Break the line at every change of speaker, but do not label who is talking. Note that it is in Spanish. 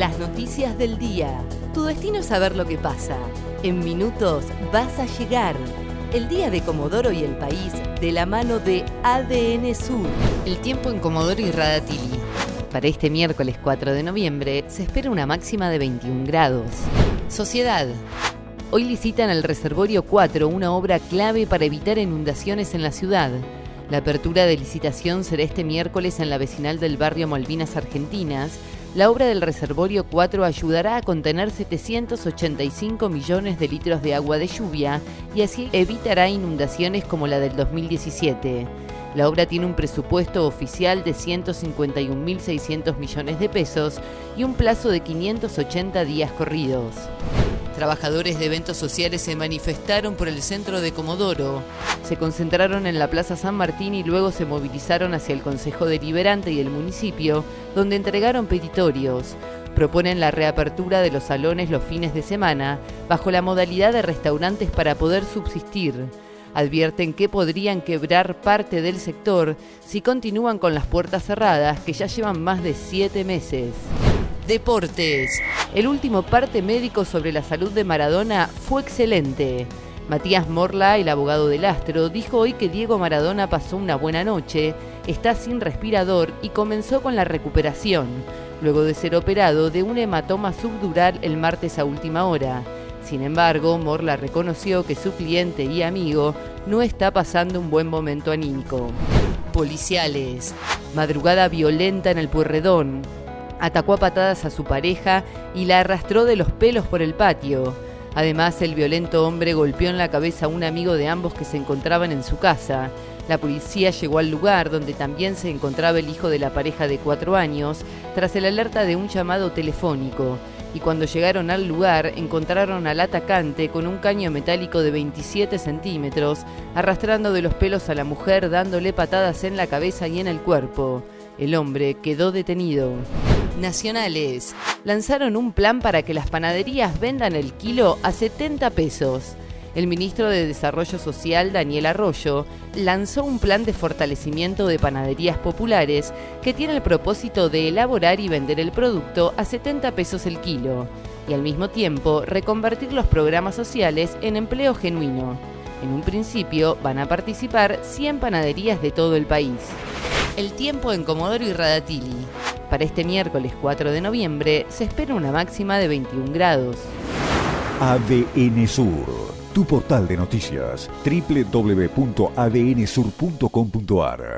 Las noticias del día. Tu destino es saber lo que pasa. En minutos vas a llegar. El día de Comodoro y el país de la mano de ADN Sur. El tiempo en Comodoro y Radatili. Para este miércoles 4 de noviembre se espera una máxima de 21 grados. Sociedad. Hoy licitan el Reservorio 4, una obra clave para evitar inundaciones en la ciudad. La apertura de licitación será este miércoles en la vecinal del barrio Malvinas Argentinas. La obra del Reservorio 4 ayudará a contener 785 millones de litros de agua de lluvia y así evitará inundaciones como la del 2017. La obra tiene un presupuesto oficial de 151.600 millones de pesos y un plazo de 580 días corridos. Trabajadores de eventos sociales se manifestaron por el centro de Comodoro. Se concentraron en la Plaza San Martín y luego se movilizaron hacia el Consejo Deliberante y el municipio, donde entregaron petitorios. Proponen la reapertura de los salones los fines de semana, bajo la modalidad de restaurantes para poder subsistir. Advierten que podrían quebrar parte del sector si continúan con las puertas cerradas, que ya llevan más de siete meses. Deportes. El último parte médico sobre la salud de Maradona fue excelente. Matías Morla, el abogado del astro, dijo hoy que Diego Maradona pasó una buena noche, está sin respirador y comenzó con la recuperación, luego de ser operado de un hematoma subdural el martes a última hora. Sin embargo, Morla reconoció que su cliente y amigo no está pasando un buen momento anímico. Policiales. Madrugada violenta en el Puerredón atacó a patadas a su pareja y la arrastró de los pelos por el patio. Además, el violento hombre golpeó en la cabeza a un amigo de ambos que se encontraban en su casa. La policía llegó al lugar donde también se encontraba el hijo de la pareja de cuatro años, tras el alerta de un llamado telefónico. Y cuando llegaron al lugar, encontraron al atacante con un caño metálico de 27 centímetros, arrastrando de los pelos a la mujer, dándole patadas en la cabeza y en el cuerpo. El hombre quedó detenido nacionales lanzaron un plan para que las panaderías vendan el kilo a 70 pesos. El ministro de Desarrollo Social, Daniel Arroyo, lanzó un plan de fortalecimiento de panaderías populares que tiene el propósito de elaborar y vender el producto a 70 pesos el kilo y al mismo tiempo reconvertir los programas sociales en empleo genuino. En un principio van a participar 100 panaderías de todo el país. El tiempo en Comodoro y Radatili. Para este miércoles 4 de noviembre se espera una máxima de 21 grados.
ADN Sur, tu portal de noticias, www.adnsur.com.ar